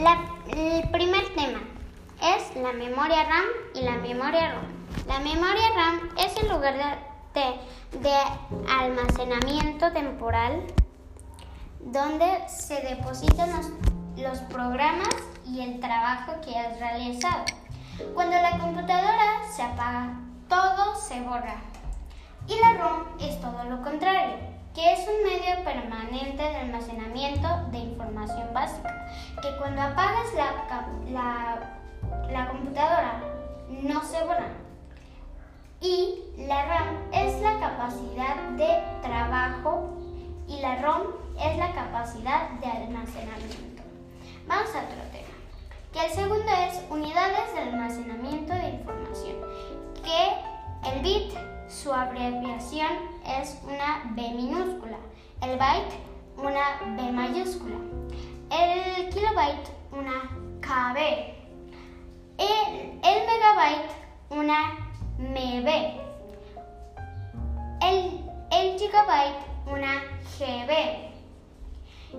El primer tema es la memoria RAM y la memoria ROM. La memoria RAM es el lugar de, de almacenamiento temporal donde se depositan los, los programas y el trabajo que has realizado. Cuando la computadora se apaga, todo se borra. Y la ROM es todo lo contrario, que es un de almacenamiento de información básica, que cuando apagas la, la, computadora no se borra. Y la RAM es la capacidad de trabajo y la ROM es la capacidad de almacenamiento. Vamos a otro tema, que el segundo es unidades de su abreviación es una B minúscula, el byte una B mayúscula, el kilobyte una KB, el, el megabyte una MB, el, el gigabyte una GB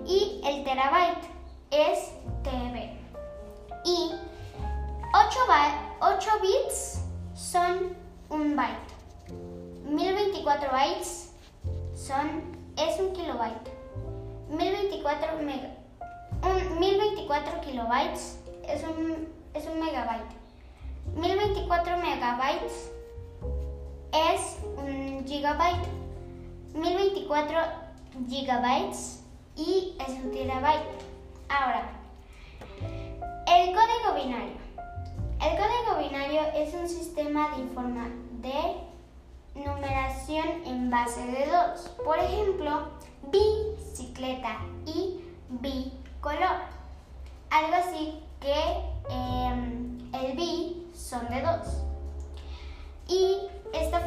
y el terabyte es TB. Y 8, bits son un byte. 1024 bytes son, es un kilobyte. 1024, mega, 1024 kilobytes es un, es un megabyte. 1024 megabytes es un gigabyte. 1024 gigabytes y es un terabyte. Ahora, el código binario. El código binario es un sistema de, informa de numeración en base de dos. Por ejemplo, bicicleta y bicolor. Algo así que em, el bi son de dos. Y esta